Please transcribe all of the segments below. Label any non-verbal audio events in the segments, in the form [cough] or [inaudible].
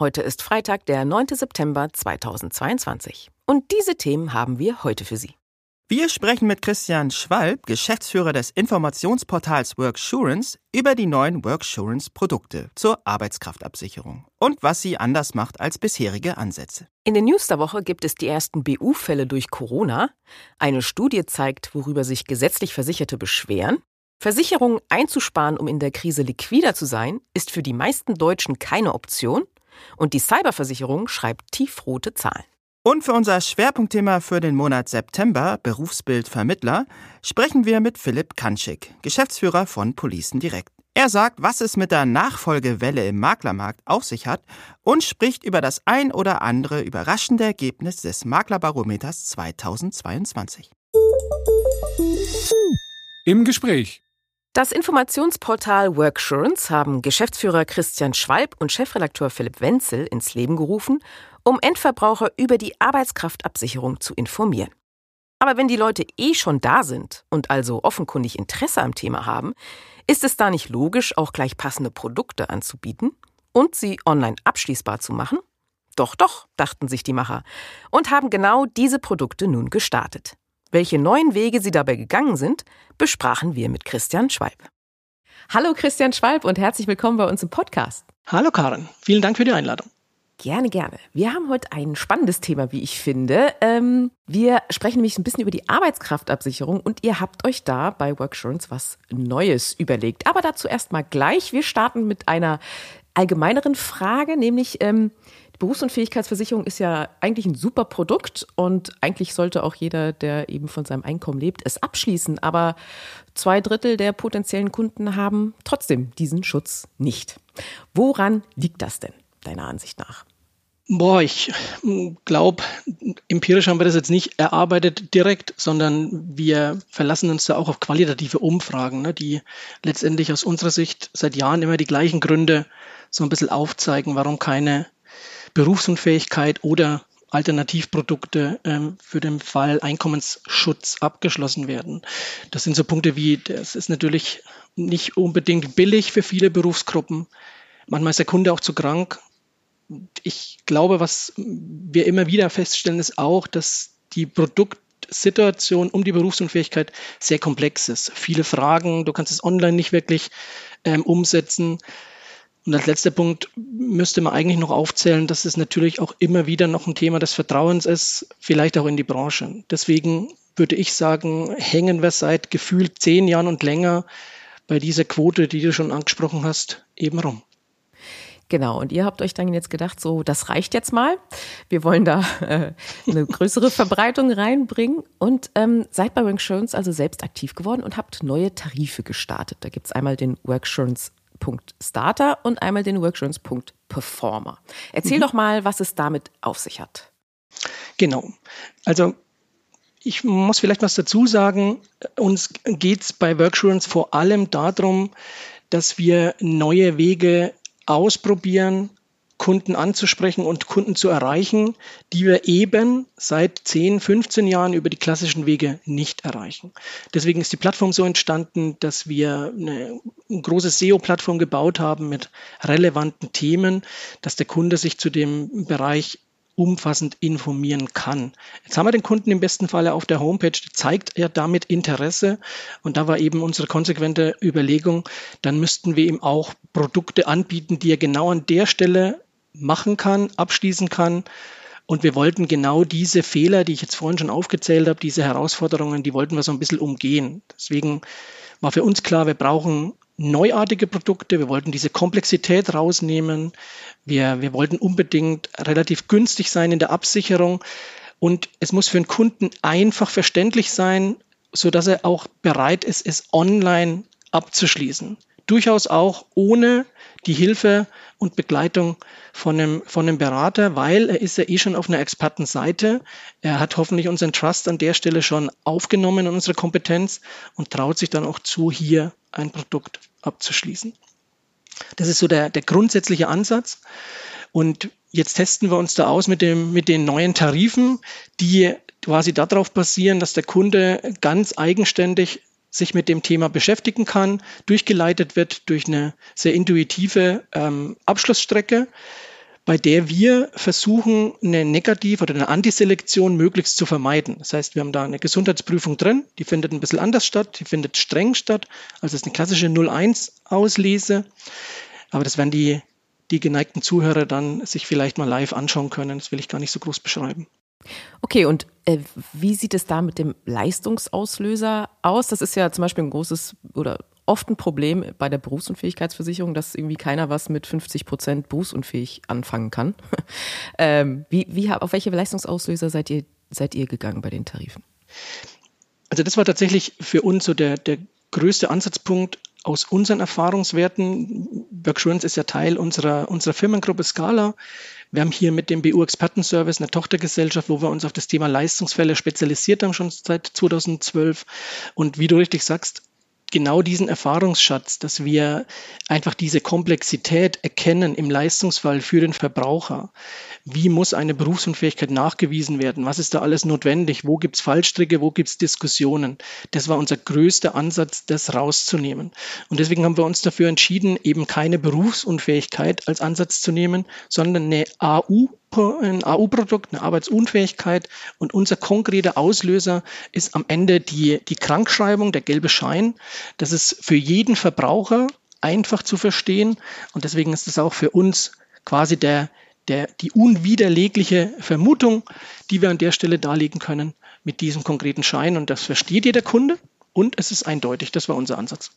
Heute ist Freitag, der 9. September 2022. Und diese Themen haben wir heute für Sie. Wir sprechen mit Christian Schwalb, Geschäftsführer des Informationsportals Worksurance, über die neuen Worksurance-Produkte zur Arbeitskraftabsicherung und was sie anders macht als bisherige Ansätze. In den News der Woche gibt es die ersten BU-Fälle durch Corona. Eine Studie zeigt, worüber sich gesetzlich Versicherte beschweren. Versicherungen einzusparen, um in der Krise liquider zu sein, ist für die meisten Deutschen keine Option. Und die Cyberversicherung schreibt tiefrote Zahlen. Und für unser Schwerpunktthema für den Monat September, Berufsbildvermittler, sprechen wir mit Philipp Kanschik, Geschäftsführer von Policen Direkt. Er sagt, was es mit der Nachfolgewelle im Maklermarkt auf sich hat und spricht über das ein oder andere überraschende Ergebnis des Maklerbarometers 2022. Im Gespräch. Das Informationsportal Worksurance haben Geschäftsführer Christian Schwalb und Chefredakteur Philipp Wenzel ins Leben gerufen, um Endverbraucher über die Arbeitskraftabsicherung zu informieren. Aber wenn die Leute eh schon da sind und also offenkundig Interesse am Thema haben, ist es da nicht logisch, auch gleich passende Produkte anzubieten und sie online abschließbar zu machen? Doch, doch, dachten sich die Macher und haben genau diese Produkte nun gestartet. Welche neuen Wege sie dabei gegangen sind, besprachen wir mit Christian Schwalb. Hallo Christian Schwalb und herzlich willkommen bei uns im Podcast. Hallo Karen, vielen Dank für die Einladung. Gerne, gerne. Wir haben heute ein spannendes Thema, wie ich finde. Ähm, wir sprechen nämlich ein bisschen über die Arbeitskraftabsicherung und ihr habt euch da bei Worksurance was Neues überlegt. Aber dazu erstmal gleich. Wir starten mit einer allgemeineren Frage, nämlich ähm, Berufsunfähigkeitsversicherung ist ja eigentlich ein super Produkt und eigentlich sollte auch jeder, der eben von seinem Einkommen lebt, es abschließen. Aber zwei Drittel der potenziellen Kunden haben trotzdem diesen Schutz nicht. Woran liegt das denn, deiner Ansicht nach? Boah, ich glaube, empirisch haben wir das jetzt nicht erarbeitet direkt, sondern wir verlassen uns da auch auf qualitative Umfragen, ne, die letztendlich aus unserer Sicht seit Jahren immer die gleichen Gründe so ein bisschen aufzeigen, warum keine Berufsunfähigkeit oder Alternativprodukte ähm, für den Fall Einkommensschutz abgeschlossen werden. Das sind so Punkte wie, das ist natürlich nicht unbedingt billig für viele Berufsgruppen. Manchmal ist der Kunde auch zu krank. Ich glaube, was wir immer wieder feststellen, ist auch, dass die Produktsituation um die Berufsunfähigkeit sehr komplex ist. Viele Fragen, du kannst es online nicht wirklich ähm, umsetzen. Und als letzter Punkt müsste man eigentlich noch aufzählen, dass es natürlich auch immer wieder noch ein Thema des Vertrauens ist, vielleicht auch in die Branche. Deswegen würde ich sagen, hängen wir seit gefühlt zehn Jahren und länger bei dieser Quote, die du schon angesprochen hast, eben rum. Genau, und ihr habt euch dann jetzt gedacht, so, das reicht jetzt mal. Wir wollen da äh, eine größere Verbreitung reinbringen und ähm, seid bei Worksurance also selbst aktiv geworden und habt neue Tarife gestartet. Da gibt es einmal den Worksurance Starter und einmal den Worksurance Performer. Erzähl mhm. doch mal, was es damit auf sich hat. Genau. Also ich muss vielleicht was dazu sagen. Uns geht es bei Worksurance vor allem darum, dass wir neue Wege ausprobieren, Kunden anzusprechen und Kunden zu erreichen, die wir eben seit 10, 15 Jahren über die klassischen Wege nicht erreichen. Deswegen ist die Plattform so entstanden, dass wir eine große SEO-Plattform gebaut haben mit relevanten Themen, dass der Kunde sich zu dem Bereich umfassend informieren kann. Jetzt haben wir den Kunden im besten Falle auf der Homepage, zeigt er damit Interesse und da war eben unsere konsequente Überlegung, dann müssten wir ihm auch Produkte anbieten, die er genau an der Stelle machen kann, abschließen kann. Und wir wollten genau diese Fehler, die ich jetzt vorhin schon aufgezählt habe, diese Herausforderungen, die wollten wir so ein bisschen umgehen. Deswegen war für uns klar, wir brauchen neuartige Produkte, wir wollten diese Komplexität rausnehmen, wir, wir wollten unbedingt relativ günstig sein in der Absicherung und es muss für den Kunden einfach verständlich sein, so dass er auch bereit ist, es online abzuschließen. Durchaus auch ohne die Hilfe und Begleitung von einem, von einem Berater, weil er ist ja eh schon auf einer Expertenseite. Er hat hoffentlich unseren Trust an der Stelle schon aufgenommen in unsere Kompetenz und traut sich dann auch zu, hier ein Produkt abzuschließen. Das ist so der, der grundsätzliche Ansatz. Und jetzt testen wir uns da aus mit, dem, mit den neuen Tarifen, die quasi darauf basieren, dass der Kunde ganz eigenständig sich mit dem Thema beschäftigen kann, durchgeleitet wird durch eine sehr intuitive ähm, Abschlussstrecke, bei der wir versuchen, eine Negativ- oder eine Antiselektion möglichst zu vermeiden. Das heißt, wir haben da eine Gesundheitsprüfung drin, die findet ein bisschen anders statt, die findet streng statt, also es ist eine klassische 0-1-Auslese, aber das werden die, die geneigten Zuhörer dann sich vielleicht mal live anschauen können, das will ich gar nicht so groß beschreiben. Okay, und äh, wie sieht es da mit dem Leistungsauslöser aus? Das ist ja zum Beispiel ein großes oder oft ein Problem bei der Berufsunfähigkeitsversicherung, dass irgendwie keiner was mit 50 Prozent berufsunfähig anfangen kann. [laughs] ähm, wie, wie, auf welche Leistungsauslöser seid ihr, seid ihr gegangen bei den Tarifen? Also das war tatsächlich für uns so der, der größte Ansatzpunkt aus unseren Erfahrungswerten. Bergsurance ist ja Teil unserer, unserer Firmengruppe Scala. Wir haben hier mit dem BU Expertenservice eine Tochtergesellschaft, wo wir uns auf das Thema Leistungsfälle spezialisiert haben, schon seit 2012. Und wie du richtig sagst, genau diesen Erfahrungsschatz, dass wir einfach diese Komplexität erkennen im Leistungsfall für den Verbraucher. Wie muss eine Berufsunfähigkeit nachgewiesen werden? Was ist da alles notwendig? Wo gibt es Fallstricke? Wo gibt es Diskussionen? Das war unser größter Ansatz, das rauszunehmen. Und deswegen haben wir uns dafür entschieden, eben keine Berufsunfähigkeit als Ansatz zu nehmen, sondern eine AU ein AU-Produkt, eine Arbeitsunfähigkeit und unser konkreter Auslöser ist am Ende die, die Krankschreibung, der gelbe Schein. Das ist für jeden Verbraucher einfach zu verstehen und deswegen ist es auch für uns quasi der, der, die unwiderlegliche Vermutung, die wir an der Stelle darlegen können mit diesem konkreten Schein und das versteht jeder Kunde und es ist eindeutig, das war unser Ansatz.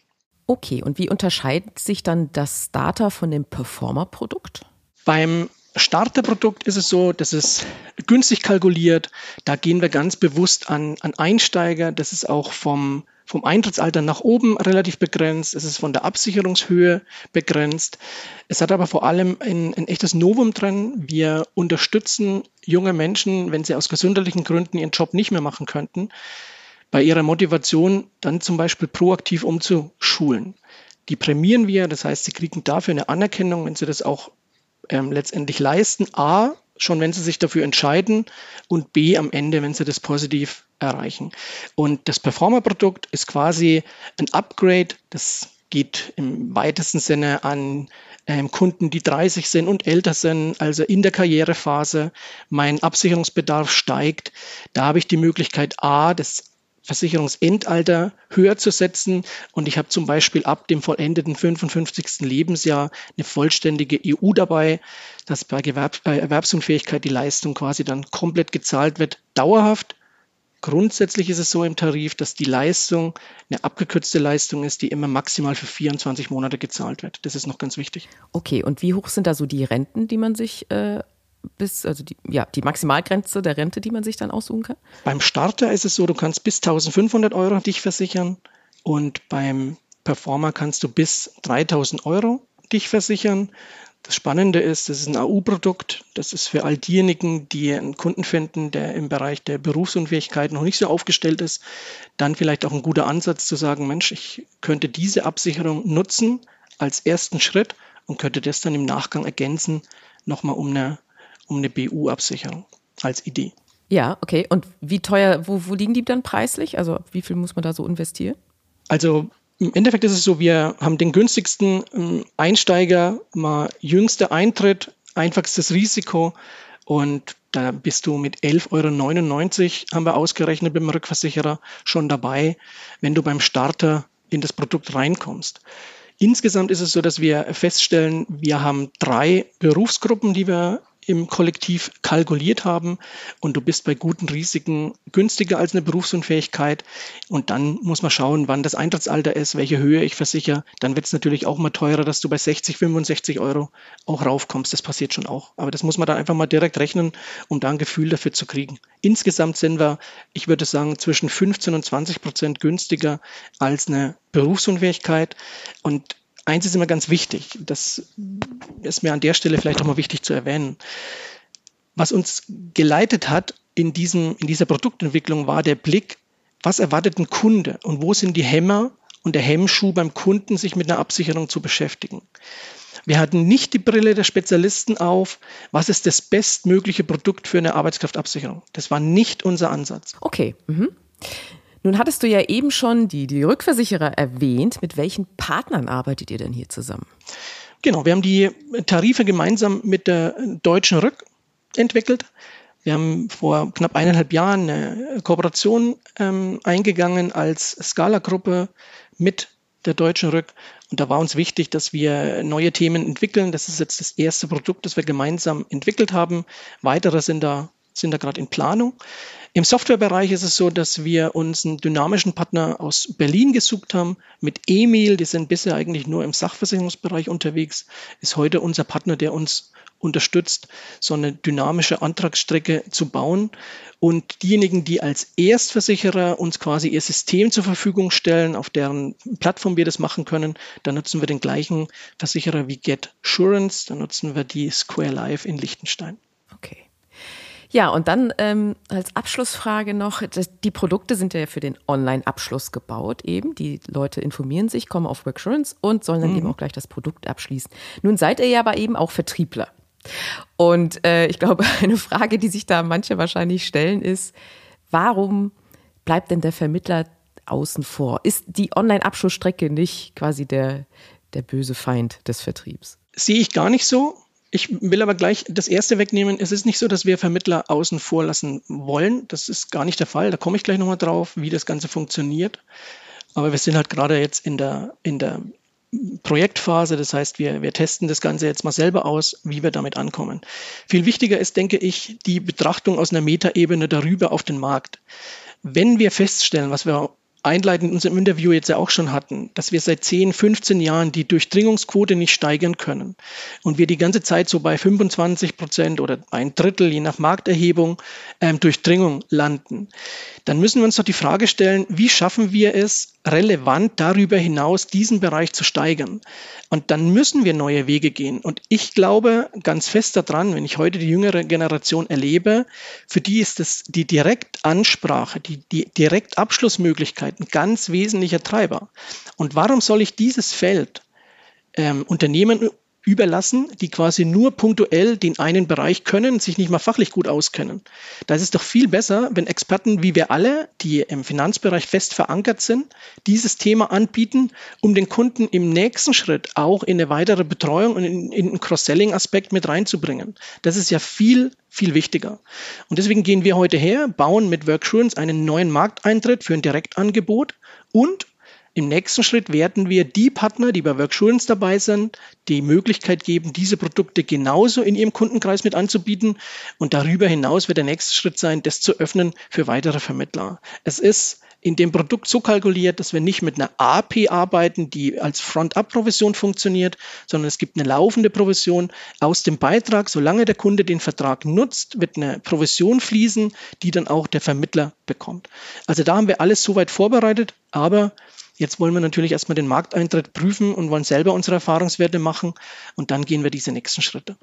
Okay, und wie unterscheidet sich dann das Data von dem Performer-Produkt? Beim Starterprodukt ist es so, dass es günstig kalkuliert. Da gehen wir ganz bewusst an, an Einsteiger. Das ist auch vom, vom Eintrittsalter nach oben relativ begrenzt. Es ist von der Absicherungshöhe begrenzt. Es hat aber vor allem ein, ein echtes Novum drin. Wir unterstützen junge Menschen, wenn sie aus gesundheitlichen Gründen ihren Job nicht mehr machen könnten, bei ihrer Motivation dann zum Beispiel proaktiv umzuschulen. Die prämieren wir, das heißt, sie kriegen dafür eine Anerkennung, wenn sie das auch ähm, letztendlich leisten. A, schon wenn sie sich dafür entscheiden und B, am Ende, wenn sie das positiv erreichen. Und das Performer-Produkt ist quasi ein Upgrade. Das geht im weitesten Sinne an ähm, Kunden, die 30 sind und älter sind, also in der Karrierephase. Mein Absicherungsbedarf steigt. Da habe ich die Möglichkeit, A, das Versicherungsendalter höher zu setzen. Und ich habe zum Beispiel ab dem vollendeten 55. Lebensjahr eine vollständige EU dabei, dass bei, Gewerb bei Erwerbsunfähigkeit die Leistung quasi dann komplett gezahlt wird, dauerhaft. Grundsätzlich ist es so im Tarif, dass die Leistung eine abgekürzte Leistung ist, die immer maximal für 24 Monate gezahlt wird. Das ist noch ganz wichtig. Okay, und wie hoch sind da so die Renten, die man sich äh, bis, also die, ja, die Maximalgrenze der Rente, die man sich dann aussuchen kann? Beim Starter ist es so, du kannst bis 1500 Euro dich versichern und beim Performer kannst du bis 3000 Euro dich versichern. Das Spannende ist, das ist ein AU-Produkt. Das ist für all diejenigen, die einen Kunden finden, der im Bereich der Berufsunfähigkeit noch nicht so aufgestellt ist, dann vielleicht auch ein guter Ansatz zu sagen, Mensch, ich könnte diese Absicherung nutzen als ersten Schritt und könnte das dann im Nachgang ergänzen, nochmal um eine um eine BU-Absicherung als Idee. Ja, okay. Und wie teuer, wo, wo liegen die dann preislich? Also wie viel muss man da so investieren? Also im Endeffekt ist es so, wir haben den günstigsten ähm, Einsteiger, mal jüngster Eintritt, einfachstes Risiko und da bist du mit 11,99 Euro, haben wir ausgerechnet beim Rückversicherer, schon dabei, wenn du beim Starter in das Produkt reinkommst. Insgesamt ist es so, dass wir feststellen, wir haben drei Berufsgruppen, die wir im Kollektiv kalkuliert haben und du bist bei guten Risiken günstiger als eine Berufsunfähigkeit. Und dann muss man schauen, wann das Eintrittsalter ist, welche Höhe ich versichere. Dann wird es natürlich auch mal teurer, dass du bei 60, 65 Euro auch raufkommst. Das passiert schon auch. Aber das muss man dann einfach mal direkt rechnen, um da ein Gefühl dafür zu kriegen. Insgesamt sind wir, ich würde sagen, zwischen 15 und 20 Prozent günstiger als eine Berufsunfähigkeit. Und eins ist immer ganz wichtig, das ist mir an der Stelle vielleicht auch mal wichtig zu erwähnen. Was uns geleitet hat in, diesem, in dieser Produktentwicklung war der Blick, was erwartet ein Kunde und wo sind die Hämmer und der Hemmschuh beim Kunden, sich mit einer Absicherung zu beschäftigen. Wir hatten nicht die Brille der Spezialisten auf, was ist das bestmögliche Produkt für eine Arbeitskraftabsicherung. Das war nicht unser Ansatz. Okay. Mhm. Nun hattest du ja eben schon die, die Rückversicherer erwähnt. Mit welchen Partnern arbeitet ihr denn hier zusammen? Genau, wir haben die Tarife gemeinsam mit der Deutschen Rück entwickelt. Wir haben vor knapp eineinhalb Jahren eine Kooperation ähm, eingegangen als Scala-Gruppe mit der Deutschen Rück. Und da war uns wichtig, dass wir neue Themen entwickeln. Das ist jetzt das erste Produkt, das wir gemeinsam entwickelt haben. Weitere sind da, sind da gerade in Planung. Im Softwarebereich ist es so, dass wir uns einen dynamischen Partner aus Berlin gesucht haben mit Emil. Die sind bisher eigentlich nur im Sachversicherungsbereich unterwegs. Ist heute unser Partner, der uns unterstützt, so eine dynamische Antragsstrecke zu bauen. Und diejenigen, die als Erstversicherer uns quasi ihr System zur Verfügung stellen, auf deren Plattform wir das machen können, da nutzen wir den gleichen Versicherer wie Get Assurance, da nutzen wir die Square Life in Liechtenstein. Ja, und dann ähm, als Abschlussfrage noch, die Produkte sind ja für den Online-Abschluss gebaut eben. Die Leute informieren sich, kommen auf Worksurance und sollen dann mhm. eben auch gleich das Produkt abschließen. Nun seid ihr ja aber eben auch Vertriebler. Und äh, ich glaube, [laughs] eine Frage, die sich da manche wahrscheinlich stellen, ist, warum bleibt denn der Vermittler außen vor? Ist die Online-Abschlussstrecke nicht quasi der, der böse Feind des Vertriebs? Sehe ich gar nicht so. Ich will aber gleich das erste wegnehmen. Es ist nicht so, dass wir Vermittler außen vor lassen wollen. Das ist gar nicht der Fall. Da komme ich gleich nochmal drauf, wie das Ganze funktioniert. Aber wir sind halt gerade jetzt in der, in der Projektphase. Das heißt, wir, wir testen das Ganze jetzt mal selber aus, wie wir damit ankommen. Viel wichtiger ist, denke ich, die Betrachtung aus einer Metaebene darüber auf den Markt. Wenn wir feststellen, was wir einleitend in unserem Interview jetzt ja auch schon hatten, dass wir seit 10, 15 Jahren die Durchdringungsquote nicht steigern können und wir die ganze Zeit so bei 25 Prozent oder ein Drittel, je nach Markterhebung, ähm, Durchdringung landen, dann müssen wir uns doch die Frage stellen, wie schaffen wir es, relevant darüber hinaus diesen Bereich zu steigern? Und dann müssen wir neue Wege gehen. Und ich glaube ganz fest daran, wenn ich heute die jüngere Generation erlebe, für die ist es die Direktansprache, die, die Direktabschlussmöglichkeit ein ganz wesentlicher Treiber. Und warum soll ich dieses Feld ähm, Unternehmen überlassen, die quasi nur punktuell den einen Bereich können, sich nicht mal fachlich gut auskennen. Da ist es doch viel besser, wenn Experten wie wir alle, die im Finanzbereich fest verankert sind, dieses Thema anbieten, um den Kunden im nächsten Schritt auch in eine weitere Betreuung und in, in einen Cross-Selling-Aspekt mit reinzubringen. Das ist ja viel, viel wichtiger. Und deswegen gehen wir heute her, bauen mit Worksurance einen neuen Markteintritt für ein Direktangebot und im nächsten Schritt werden wir die Partner, die bei Worksurance dabei sind, die Möglichkeit geben, diese Produkte genauso in ihrem Kundenkreis mit anzubieten. Und darüber hinaus wird der nächste Schritt sein, das zu öffnen für weitere Vermittler. Es ist in dem Produkt so kalkuliert, dass wir nicht mit einer AP arbeiten, die als Front-up-Provision funktioniert, sondern es gibt eine laufende Provision aus dem Beitrag. Solange der Kunde den Vertrag nutzt, wird eine Provision fließen, die dann auch der Vermittler bekommt. Also da haben wir alles soweit vorbereitet, aber Jetzt wollen wir natürlich erstmal den Markteintritt prüfen und wollen selber unsere Erfahrungswerte machen und dann gehen wir diese nächsten Schritte.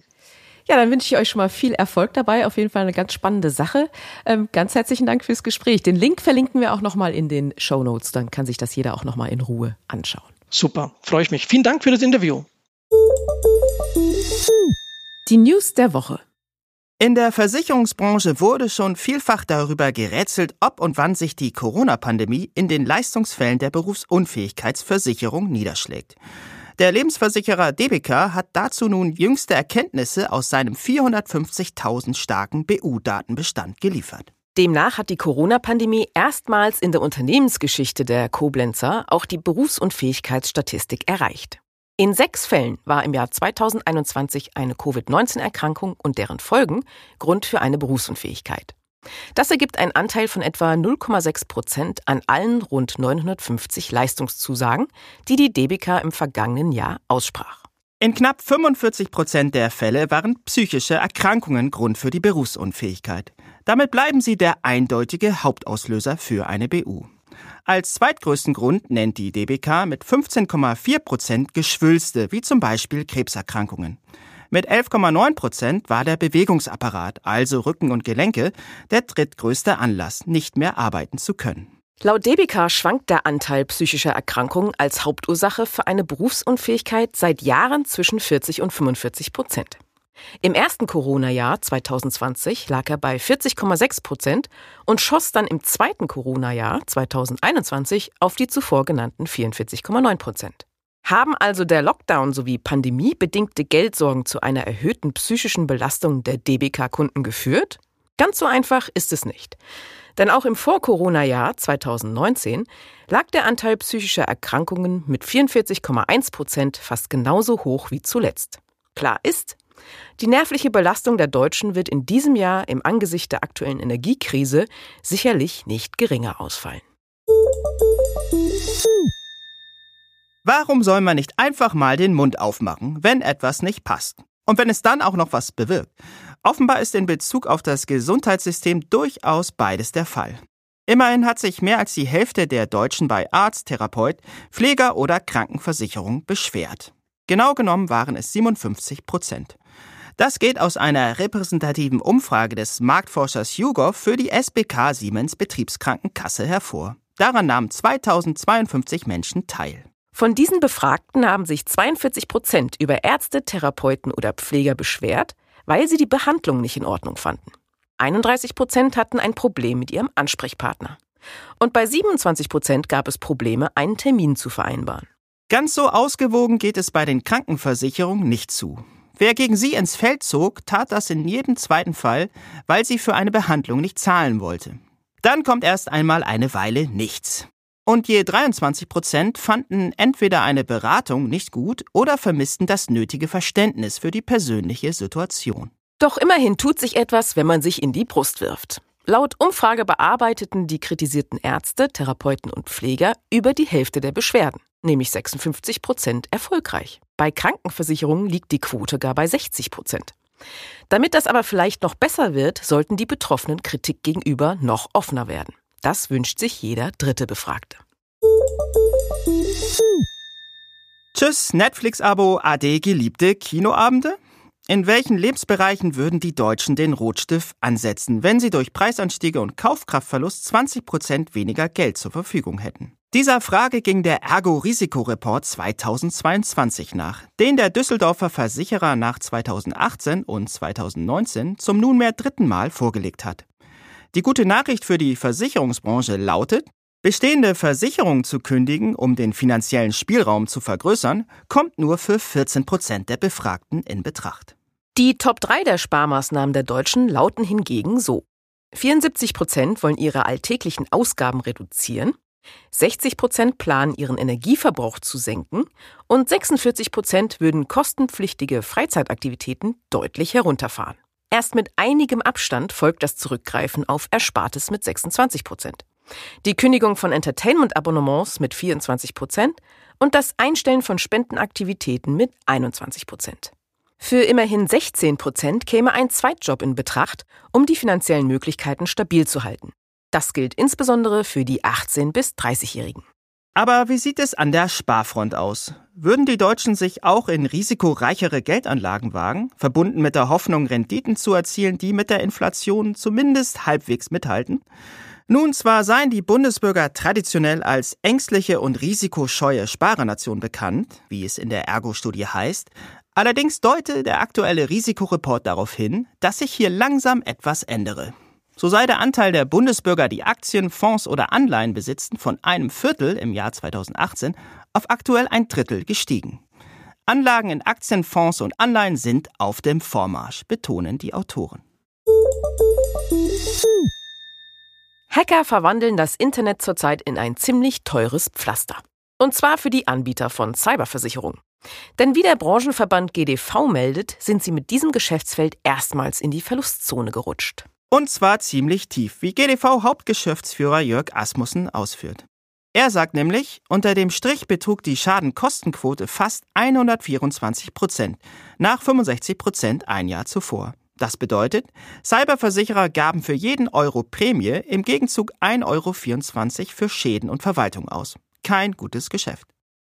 Ja, dann wünsche ich euch schon mal viel Erfolg dabei. Auf jeden Fall eine ganz spannende Sache. Ähm, ganz herzlichen Dank fürs Gespräch. Den Link verlinken wir auch nochmal in den Show Notes. Dann kann sich das jeder auch nochmal in Ruhe anschauen. Super, freue ich mich. Vielen Dank für das Interview. Die News der Woche. In der Versicherungsbranche wurde schon vielfach darüber gerätselt, ob und wann sich die Corona-Pandemie in den Leistungsfällen der Berufsunfähigkeitsversicherung niederschlägt. Der Lebensversicherer DBK hat dazu nun jüngste Erkenntnisse aus seinem 450.000 starken BU-Datenbestand geliefert. Demnach hat die Corona-Pandemie erstmals in der Unternehmensgeschichte der Koblenzer auch die Berufsunfähigkeitsstatistik erreicht. In sechs Fällen war im Jahr 2021 eine Covid-19-Erkrankung und deren Folgen Grund für eine Berufsunfähigkeit. Das ergibt einen Anteil von etwa 0,6 Prozent an allen rund 950 Leistungszusagen, die die DBK im vergangenen Jahr aussprach. In knapp 45 Prozent der Fälle waren psychische Erkrankungen Grund für die Berufsunfähigkeit. Damit bleiben sie der eindeutige Hauptauslöser für eine BU. Als zweitgrößten Grund nennt die DBK mit 15,4 Prozent Geschwülste, wie zum Beispiel Krebserkrankungen. Mit 11,9 Prozent war der Bewegungsapparat, also Rücken und Gelenke, der drittgrößte Anlass, nicht mehr arbeiten zu können. Laut DBK schwankt der Anteil psychischer Erkrankungen als Hauptursache für eine Berufsunfähigkeit seit Jahren zwischen 40 und 45 Prozent. Im ersten Corona-Jahr 2020 lag er bei 40,6 Prozent und schoss dann im zweiten Corona-Jahr 2021 auf die zuvor genannten 44,9 Prozent. Haben also der Lockdown sowie pandemiebedingte Geldsorgen zu einer erhöhten psychischen Belastung der DBK-Kunden geführt? Ganz so einfach ist es nicht. Denn auch im Vor-Corona-Jahr 2019 lag der Anteil psychischer Erkrankungen mit 44,1 Prozent fast genauso hoch wie zuletzt. Klar ist, die nervliche Belastung der Deutschen wird in diesem Jahr im Angesicht der aktuellen Energiekrise sicherlich nicht geringer ausfallen. Warum soll man nicht einfach mal den Mund aufmachen, wenn etwas nicht passt? Und wenn es dann auch noch was bewirkt? Offenbar ist in Bezug auf das Gesundheitssystem durchaus beides der Fall. Immerhin hat sich mehr als die Hälfte der Deutschen bei Arzt, Therapeut, Pfleger oder Krankenversicherung beschwert. Genau genommen waren es 57 Prozent. Das geht aus einer repräsentativen Umfrage des Marktforschers YouGov für die SBK Siemens Betriebskrankenkasse hervor. Daran nahmen 2052 Menschen teil. Von diesen Befragten haben sich 42 Prozent über Ärzte, Therapeuten oder Pfleger beschwert, weil sie die Behandlung nicht in Ordnung fanden. 31 Prozent hatten ein Problem mit ihrem Ansprechpartner. Und bei 27 Prozent gab es Probleme, einen Termin zu vereinbaren. Ganz so ausgewogen geht es bei den Krankenversicherungen nicht zu. Wer gegen sie ins Feld zog, tat das in jedem zweiten Fall, weil sie für eine Behandlung nicht zahlen wollte. Dann kommt erst einmal eine Weile nichts. Und je 23 Prozent fanden entweder eine Beratung nicht gut oder vermissten das nötige Verständnis für die persönliche Situation. Doch immerhin tut sich etwas, wenn man sich in die Brust wirft. Laut Umfrage bearbeiteten die kritisierten Ärzte, Therapeuten und Pfleger über die Hälfte der Beschwerden, nämlich 56 Prozent erfolgreich. Bei Krankenversicherungen liegt die Quote gar bei 60 Prozent. Damit das aber vielleicht noch besser wird, sollten die Betroffenen Kritik gegenüber noch offener werden. Das wünscht sich jeder dritte Befragte. Tschüss, Netflix-Abo, AD geliebte Kinoabende? In welchen Lebensbereichen würden die Deutschen den Rotstift ansetzen, wenn sie durch Preisanstiege und Kaufkraftverlust 20 Prozent weniger Geld zur Verfügung hätten? Dieser Frage ging der Ergo-Risikoreport 2022 nach, den der Düsseldorfer Versicherer nach 2018 und 2019 zum nunmehr dritten Mal vorgelegt hat. Die gute Nachricht für die Versicherungsbranche lautet, bestehende Versicherungen zu kündigen, um den finanziellen Spielraum zu vergrößern, kommt nur für 14 Prozent der Befragten in Betracht. Die Top 3 der Sparmaßnahmen der Deutschen lauten hingegen so. 74 Prozent wollen ihre alltäglichen Ausgaben reduzieren, 60 Prozent planen, ihren Energieverbrauch zu senken und 46 Prozent würden kostenpflichtige Freizeitaktivitäten deutlich herunterfahren. Erst mit einigem Abstand folgt das Zurückgreifen auf Erspartes mit 26 Prozent, die Kündigung von Entertainment-Abonnements mit 24 Prozent und das Einstellen von Spendenaktivitäten mit 21 Prozent. Für immerhin 16 Prozent käme ein Zweitjob in Betracht, um die finanziellen Möglichkeiten stabil zu halten. Das gilt insbesondere für die 18- bis 30-Jährigen. Aber wie sieht es an der Sparfront aus? Würden die Deutschen sich auch in risikoreichere Geldanlagen wagen, verbunden mit der Hoffnung, Renditen zu erzielen, die mit der Inflation zumindest halbwegs mithalten? Nun, zwar seien die Bundesbürger traditionell als ängstliche und risikoscheue Sparernation bekannt, wie es in der Ergo-Studie heißt, allerdings deute der aktuelle Risikoreport darauf hin, dass sich hier langsam etwas ändere. So sei der Anteil der Bundesbürger, die Aktien, Fonds oder Anleihen besitzen, von einem Viertel im Jahr 2018 auf aktuell ein Drittel gestiegen. Anlagen in Aktien, Fonds und Anleihen sind auf dem Vormarsch, betonen die Autoren. Hacker verwandeln das Internet zurzeit in ein ziemlich teures Pflaster. Und zwar für die Anbieter von Cyberversicherungen. Denn wie der Branchenverband GDV meldet, sind sie mit diesem Geschäftsfeld erstmals in die Verlustzone gerutscht. Und zwar ziemlich tief, wie GDV-Hauptgeschäftsführer Jörg Asmussen ausführt. Er sagt nämlich, unter dem Strich betrug die Schadenkostenquote fast 124 Prozent, nach 65 Prozent ein Jahr zuvor. Das bedeutet, Cyberversicherer gaben für jeden Euro Prämie im Gegenzug 1,24 Euro für Schäden und Verwaltung aus. Kein gutes Geschäft.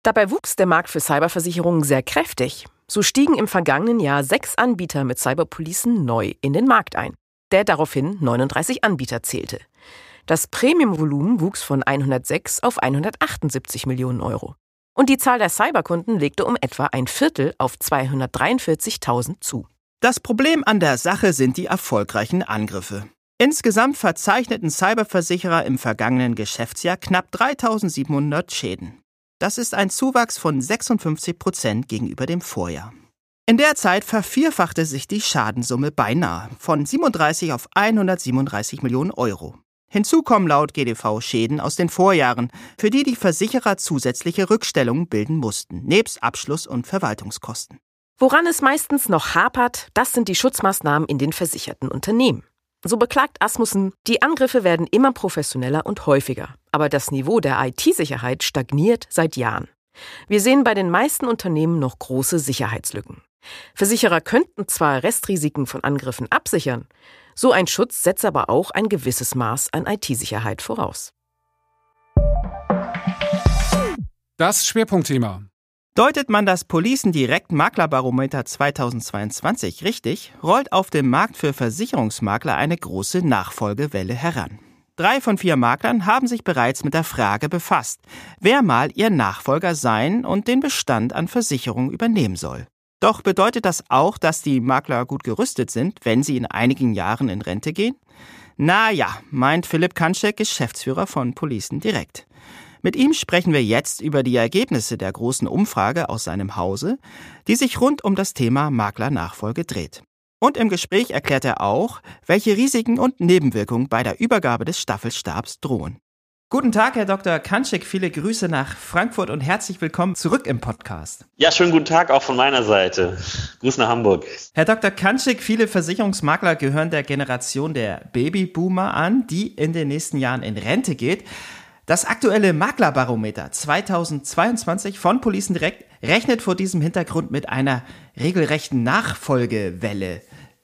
Dabei wuchs der Markt für Cyberversicherungen sehr kräftig. So stiegen im vergangenen Jahr sechs Anbieter mit Cyberpolicen neu in den Markt ein, der daraufhin 39 Anbieter zählte. Das Premiumvolumen wuchs von 106 auf 178 Millionen Euro. Und die Zahl der Cyberkunden legte um etwa ein Viertel auf 243.000 zu. Das Problem an der Sache sind die erfolgreichen Angriffe. Insgesamt verzeichneten Cyberversicherer im vergangenen Geschäftsjahr knapp 3700 Schäden. Das ist ein Zuwachs von 56 Prozent gegenüber dem Vorjahr. In der Zeit vervierfachte sich die Schadensumme beinahe von 37 auf 137 Millionen Euro. Hinzu kommen laut GDV Schäden aus den Vorjahren, für die die Versicherer zusätzliche Rückstellungen bilden mussten, nebst Abschluss- und Verwaltungskosten. Woran es meistens noch hapert, das sind die Schutzmaßnahmen in den versicherten Unternehmen. So beklagt Asmussen, die Angriffe werden immer professioneller und häufiger, aber das Niveau der IT-Sicherheit stagniert seit Jahren. Wir sehen bei den meisten Unternehmen noch große Sicherheitslücken. Versicherer könnten zwar Restrisiken von Angriffen absichern, so ein Schutz setzt aber auch ein gewisses Maß an IT-Sicherheit voraus. Das Schwerpunktthema. Deutet man das Policen Direkt Maklerbarometer 2022 richtig, rollt auf dem Markt für Versicherungsmakler eine große Nachfolgewelle heran. Drei von vier Maklern haben sich bereits mit der Frage befasst, wer mal ihr Nachfolger sein und den Bestand an Versicherungen übernehmen soll. Doch bedeutet das auch, dass die Makler gut gerüstet sind, wenn sie in einigen Jahren in Rente gehen? Na ja, meint Philipp Kanschek, Geschäftsführer von Policen Direkt. Mit ihm sprechen wir jetzt über die Ergebnisse der großen Umfrage aus seinem Hause, die sich rund um das Thema Maklernachfolge dreht. Und im Gespräch erklärt er auch, welche Risiken und Nebenwirkungen bei der Übergabe des Staffelstabs drohen. Guten Tag, Herr Dr. Kanschek. Viele Grüße nach Frankfurt und herzlich willkommen zurück im Podcast. Ja, schönen guten Tag auch von meiner Seite. Gruß nach Hamburg. Herr Dr. Kanschek, viele Versicherungsmakler gehören der Generation der Babyboomer an, die in den nächsten Jahren in Rente geht. Das aktuelle Maklerbarometer 2022 von Policen Direkt rechnet vor diesem Hintergrund mit einer regelrechten Nachfolgewelle.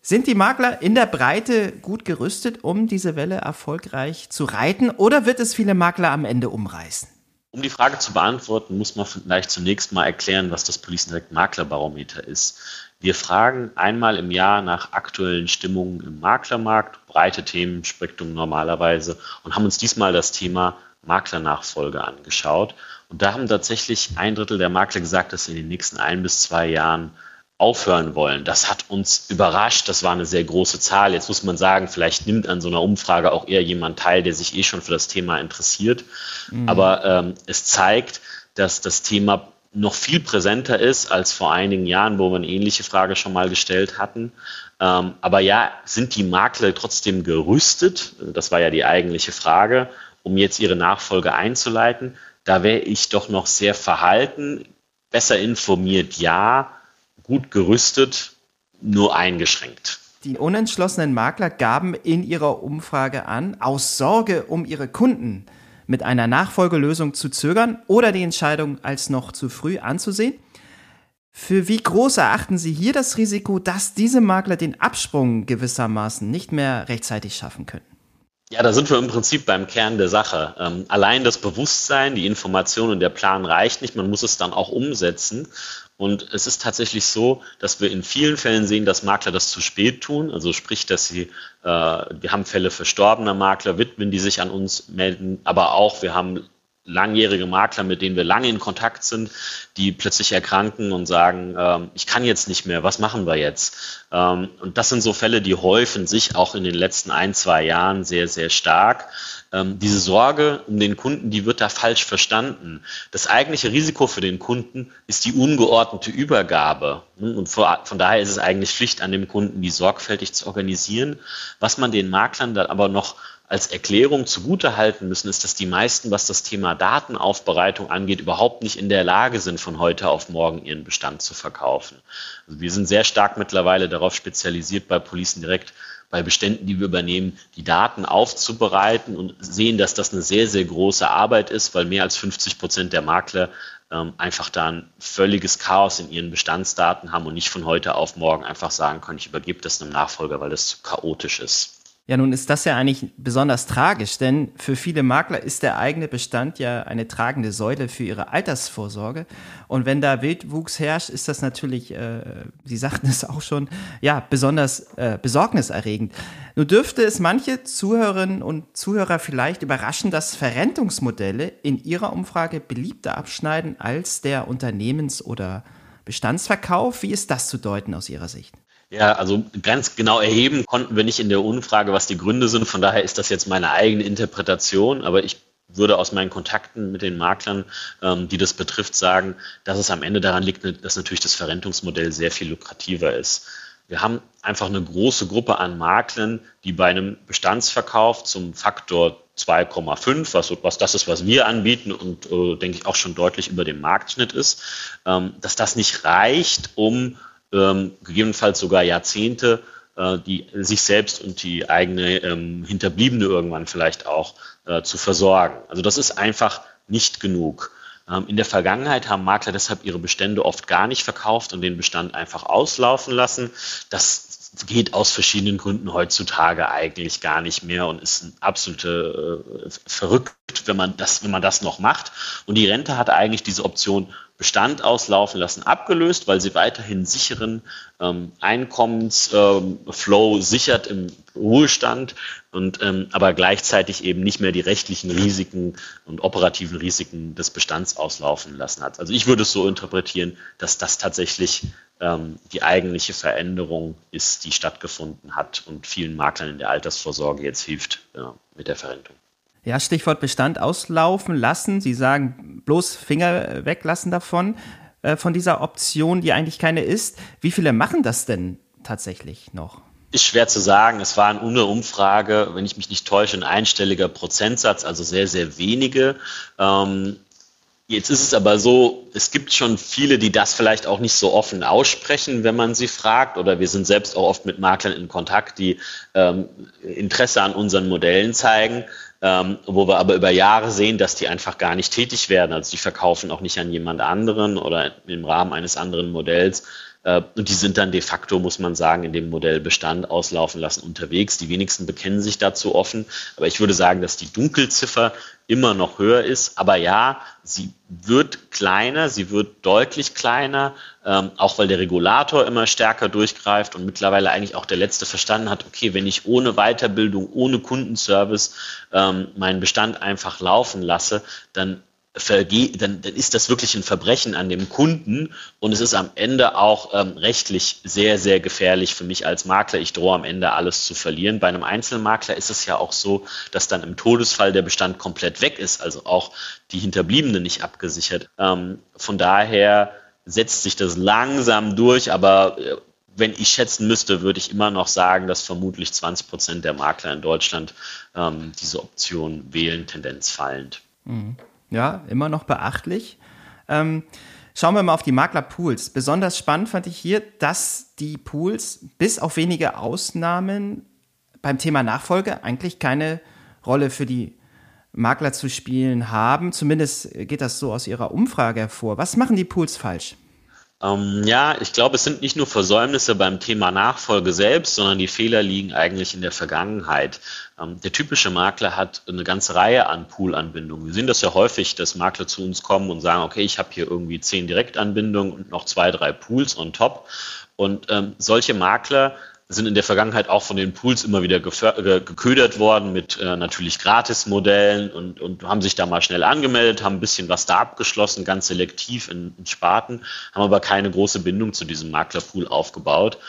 Sind die Makler in der Breite gut gerüstet, um diese Welle erfolgreich zu reiten, oder wird es viele Makler am Ende umreißen? Um die Frage zu beantworten, muss man vielleicht zunächst mal erklären, was das Policen Direkt Maklerbarometer ist. Wir fragen einmal im Jahr nach aktuellen Stimmungen im Maklermarkt, breite Themenspektrum normalerweise, und haben uns diesmal das Thema Maklernachfolge angeschaut. Und da haben tatsächlich ein Drittel der Makler gesagt, dass sie in den nächsten ein bis zwei Jahren aufhören wollen. Das hat uns überrascht. Das war eine sehr große Zahl. Jetzt muss man sagen, vielleicht nimmt an so einer Umfrage auch eher jemand teil, der sich eh schon für das Thema interessiert. Mhm. Aber ähm, es zeigt, dass das Thema noch viel präsenter ist als vor einigen Jahren, wo wir eine ähnliche Frage schon mal gestellt hatten. Ähm, aber ja, sind die Makler trotzdem gerüstet? Das war ja die eigentliche Frage um jetzt ihre Nachfolge einzuleiten. Da wäre ich doch noch sehr verhalten, besser informiert, ja, gut gerüstet, nur eingeschränkt. Die unentschlossenen Makler gaben in ihrer Umfrage an, aus Sorge um ihre Kunden mit einer Nachfolgelösung zu zögern oder die Entscheidung als noch zu früh anzusehen. Für wie groß erachten Sie hier das Risiko, dass diese Makler den Absprung gewissermaßen nicht mehr rechtzeitig schaffen können? Ja, da sind wir im Prinzip beim Kern der Sache. Ähm, allein das Bewusstsein, die Information und der Plan reicht nicht, man muss es dann auch umsetzen. Und es ist tatsächlich so, dass wir in vielen Fällen sehen, dass Makler das zu spät tun. Also sprich, dass sie, äh, wir haben Fälle verstorbener Makler, Witwen, die sich an uns melden, aber auch wir haben langjährige Makler, mit denen wir lange in Kontakt sind, die plötzlich erkranken und sagen, ähm, ich kann jetzt nicht mehr, was machen wir jetzt? Ähm, und das sind so Fälle, die häufen sich auch in den letzten ein, zwei Jahren sehr, sehr stark. Ähm, diese Sorge um den Kunden, die wird da falsch verstanden. Das eigentliche Risiko für den Kunden ist die ungeordnete Übergabe. Und von daher ist es eigentlich Pflicht an dem Kunden, die sorgfältig zu organisieren. Was man den Maklern dann aber noch als Erklärung zugutehalten müssen, ist, dass die meisten, was das Thema Datenaufbereitung angeht, überhaupt nicht in der Lage sind, von heute auf morgen ihren Bestand zu verkaufen. Also wir sind sehr stark mittlerweile darauf spezialisiert, bei Policen direkt bei Beständen, die wir übernehmen, die Daten aufzubereiten und sehen, dass das eine sehr, sehr große Arbeit ist, weil mehr als 50 Prozent der Makler ähm, einfach da ein völliges Chaos in ihren Bestandsdaten haben und nicht von heute auf morgen einfach sagen können, ich übergebe das einem Nachfolger, weil das zu chaotisch ist. Ja, nun ist das ja eigentlich besonders tragisch, denn für viele Makler ist der eigene Bestand ja eine tragende Säule für ihre Altersvorsorge. Und wenn da Wildwuchs herrscht, ist das natürlich, äh, Sie sagten es auch schon, ja, besonders äh, besorgniserregend. Nun dürfte es manche Zuhörerinnen und Zuhörer vielleicht überraschen, dass Verrentungsmodelle in ihrer Umfrage beliebter abschneiden als der Unternehmens- oder Bestandsverkauf. Wie ist das zu deuten aus Ihrer Sicht? Ja, also ganz genau erheben konnten wir nicht in der Umfrage, was die Gründe sind. Von daher ist das jetzt meine eigene Interpretation. Aber ich würde aus meinen Kontakten mit den Maklern, ähm, die das betrifft, sagen, dass es am Ende daran liegt, dass natürlich das Verrentungsmodell sehr viel lukrativer ist. Wir haben einfach eine große Gruppe an Maklern, die bei einem Bestandsverkauf zum Faktor 2,5, was, was das ist, was wir anbieten und äh, denke ich auch schon deutlich über dem Marktschnitt ist, ähm, dass das nicht reicht, um ähm, gegebenenfalls sogar Jahrzehnte, äh, die sich selbst und die eigene ähm, Hinterbliebene irgendwann vielleicht auch äh, zu versorgen. Also das ist einfach nicht genug. Ähm, in der Vergangenheit haben Makler deshalb ihre Bestände oft gar nicht verkauft und den Bestand einfach auslaufen lassen. Das geht aus verschiedenen Gründen heutzutage eigentlich gar nicht mehr und ist ein absolute äh, verrückt, wenn man das, wenn man das noch macht. Und die Rente hat eigentlich diese Option Bestand auslaufen lassen, abgelöst, weil sie weiterhin sicheren ähm, Einkommensflow ähm, sichert im Ruhestand und ähm, aber gleichzeitig eben nicht mehr die rechtlichen Risiken und operativen Risiken des Bestands auslaufen lassen hat. Also ich würde es so interpretieren, dass das tatsächlich ähm, die eigentliche Veränderung ist, die stattgefunden hat und vielen Maklern in der Altersvorsorge jetzt hilft äh, mit der Verrentung. Ja, Stichwort Bestand auslaufen lassen. Sie sagen bloß Finger weglassen davon, äh, von dieser Option, die eigentlich keine ist. Wie viele machen das denn tatsächlich noch? Ist schwer zu sagen. Es war eine Umfrage, wenn ich mich nicht täusche, ein einstelliger Prozentsatz, also sehr, sehr wenige. Ähm, Jetzt ist es aber so, es gibt schon viele, die das vielleicht auch nicht so offen aussprechen, wenn man sie fragt. Oder wir sind selbst auch oft mit Maklern in Kontakt, die ähm, Interesse an unseren Modellen zeigen ähm, wo wir aber über Jahre sehen, dass die einfach gar nicht tätig werden. Also die verkaufen auch nicht an jemand anderen oder im Rahmen eines anderen Modells. Äh, und die sind dann de facto, muss man sagen, in dem Modell Bestand auslaufen lassen unterwegs. Die wenigsten bekennen sich dazu offen. Aber ich würde sagen, dass die Dunkelziffer immer noch höher ist. Aber ja, sie wird kleiner, sie wird deutlich kleiner, ähm, auch weil der Regulator immer stärker durchgreift und mittlerweile eigentlich auch der Letzte verstanden hat, okay, wenn ich ohne Weiterbildung, ohne Kundenservice ähm, meinen Bestand einfach laufen lasse, dann dann, dann ist das wirklich ein Verbrechen an dem Kunden und es ist am Ende auch ähm, rechtlich sehr, sehr gefährlich für mich als Makler. Ich drohe am Ende alles zu verlieren. Bei einem Einzelmakler ist es ja auch so, dass dann im Todesfall der Bestand komplett weg ist, also auch die Hinterbliebene nicht abgesichert. Ähm, von daher setzt sich das langsam durch, aber äh, wenn ich schätzen müsste, würde ich immer noch sagen, dass vermutlich 20 Prozent der Makler in Deutschland ähm, diese Option wählen, Tendenz fallend. Mhm. Ja, immer noch beachtlich. Ähm, schauen wir mal auf die Maklerpools. Besonders spannend fand ich hier, dass die Pools bis auf wenige Ausnahmen beim Thema Nachfolge eigentlich keine Rolle für die Makler zu spielen haben. Zumindest geht das so aus ihrer Umfrage hervor. Was machen die Pools falsch? Ähm, ja, ich glaube, es sind nicht nur Versäumnisse beim Thema Nachfolge selbst, sondern die Fehler liegen eigentlich in der Vergangenheit. Ähm, der typische Makler hat eine ganze Reihe an Poolanbindungen. Wir sehen das ja häufig, dass Makler zu uns kommen und sagen, okay, ich habe hier irgendwie zehn Direktanbindungen und noch zwei, drei Pools on top. Und ähm, solche Makler sind in der Vergangenheit auch von den Pools immer wieder geködert worden mit äh, natürlich Gratis-Modellen und, und haben sich da mal schnell angemeldet, haben ein bisschen was da abgeschlossen, ganz selektiv in, in Sparten, haben aber keine große Bindung zu diesem Maklerpool aufgebaut.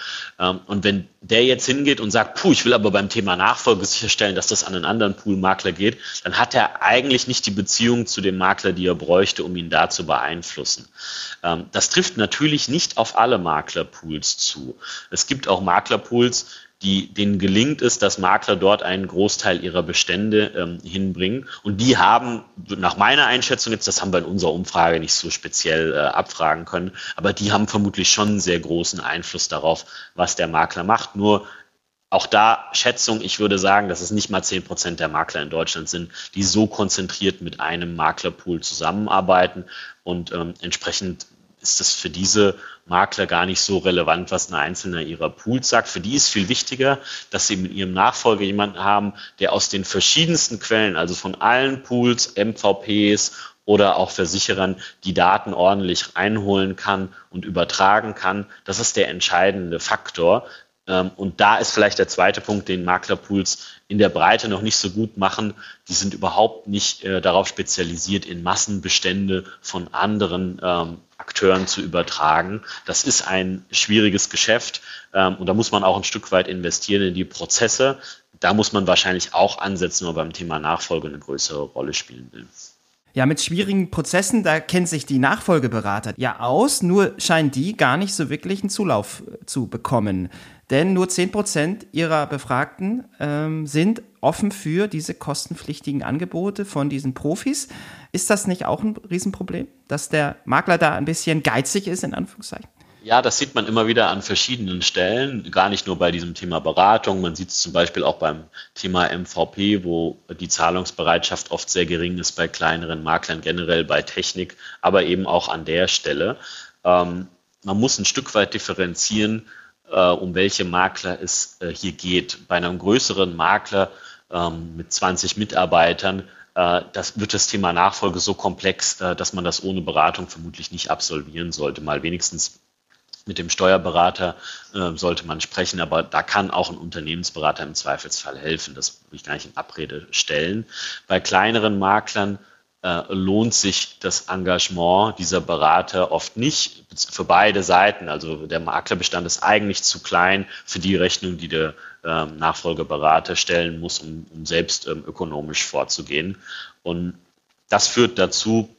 Ähm, und wenn der jetzt hingeht und sagt, puh, ich will aber beim Thema Nachfolge sicherstellen, dass das an einen anderen Pool-Makler geht, dann hat er eigentlich nicht die Beziehung zu dem Makler, die er bräuchte, um ihn da zu beeinflussen. Ähm, das trifft natürlich nicht auf alle Maklerpools zu. Es gibt auch Maklerpools, Pools, die, denen gelingt es, dass Makler dort einen Großteil ihrer Bestände ähm, hinbringen. Und die haben, nach meiner Einschätzung jetzt, das haben wir in unserer Umfrage nicht so speziell äh, abfragen können, aber die haben vermutlich schon einen sehr großen Einfluss darauf, was der Makler macht. Nur auch da Schätzung, ich würde sagen, dass es nicht mal zehn Prozent der Makler in Deutschland sind, die so konzentriert mit einem Maklerpool zusammenarbeiten. Und ähm, entsprechend ist es für diese Makler gar nicht so relevant, was ein einzelner ihrer Pools sagt. Für die ist viel wichtiger, dass sie mit ihrem Nachfolger jemanden haben, der aus den verschiedensten Quellen, also von allen Pools, MVPs oder auch Versicherern die Daten ordentlich einholen kann und übertragen kann. Das ist der entscheidende Faktor. Ähm, und da ist vielleicht der zweite Punkt, den Maklerpools in der Breite noch nicht so gut machen. Die sind überhaupt nicht äh, darauf spezialisiert, in Massenbestände von anderen ähm, Akteuren zu übertragen. Das ist ein schwieriges Geschäft ähm, und da muss man auch ein Stück weit investieren in die Prozesse. Da muss man wahrscheinlich auch ansetzen, wenn man beim Thema Nachfolge eine größere Rolle spielen will. Ja, mit schwierigen Prozessen, da kennen sich die Nachfolgeberater ja aus, nur scheinen die gar nicht so wirklich einen Zulauf äh, zu bekommen. Denn nur 10% ihrer Befragten ähm, sind offen für diese kostenpflichtigen Angebote von diesen Profis. Ist das nicht auch ein Riesenproblem, dass der Makler da ein bisschen geizig ist, in Anführungszeichen? Ja, das sieht man immer wieder an verschiedenen Stellen, gar nicht nur bei diesem Thema Beratung. Man sieht es zum Beispiel auch beim Thema MVP, wo die Zahlungsbereitschaft oft sehr gering ist bei kleineren Maklern, generell bei Technik, aber eben auch an der Stelle. Ähm, man muss ein Stück weit differenzieren, äh, um welche Makler es äh, hier geht. Bei einem größeren Makler ähm, mit 20 Mitarbeitern, äh, das wird das Thema Nachfolge so komplex, äh, dass man das ohne Beratung vermutlich nicht absolvieren sollte. Mal wenigstens mit dem Steuerberater äh, sollte man sprechen, aber da kann auch ein Unternehmensberater im Zweifelsfall helfen. Das will ich gar nicht in Abrede stellen. Bei kleineren Maklern äh, lohnt sich das Engagement dieser Berater oft nicht für beide Seiten. Also der Maklerbestand ist eigentlich zu klein für die Rechnung, die der ähm, Nachfolgeberater stellen muss, um, um selbst ähm, ökonomisch vorzugehen. Und das führt dazu,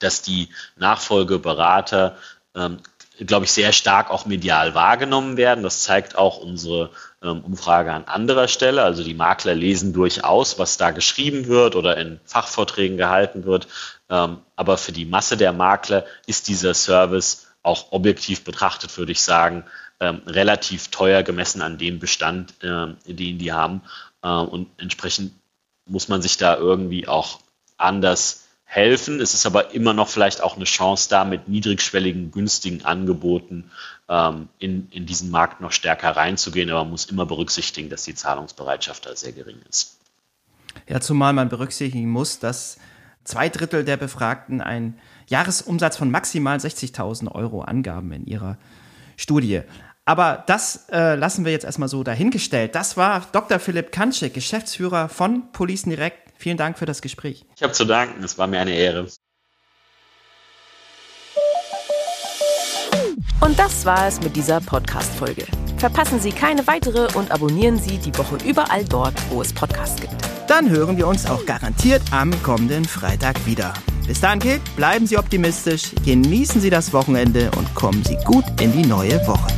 dass die Nachfolgeberater ähm, glaube ich, sehr stark auch medial wahrgenommen werden. Das zeigt auch unsere ähm, Umfrage an anderer Stelle. Also die Makler lesen durchaus, was da geschrieben wird oder in Fachvorträgen gehalten wird. Ähm, aber für die Masse der Makler ist dieser Service auch objektiv betrachtet, würde ich sagen, ähm, relativ teuer gemessen an dem Bestand, den die haben. Äh, und entsprechend muss man sich da irgendwie auch anders helfen. Es ist aber immer noch vielleicht auch eine Chance da, mit niedrigschwelligen, günstigen Angeboten ähm, in, in diesen Markt noch stärker reinzugehen. Aber man muss immer berücksichtigen, dass die Zahlungsbereitschaft da sehr gering ist. Ja, zumal man berücksichtigen muss, dass zwei Drittel der Befragten einen Jahresumsatz von maximal 60.000 Euro angaben in ihrer Studie. Aber das äh, lassen wir jetzt erstmal so dahingestellt. Das war Dr. Philipp Kanschik, Geschäftsführer von Policen Direct Vielen Dank für das Gespräch. Ich habe zu danken, es war mir eine Ehre. Und das war es mit dieser Podcast-Folge. Verpassen Sie keine weitere und abonnieren Sie die Woche überall dort, wo es Podcasts gibt. Dann hören wir uns auch garantiert am kommenden Freitag wieder. Bis dahin gilt, bleiben Sie optimistisch, genießen Sie das Wochenende und kommen Sie gut in die neue Woche.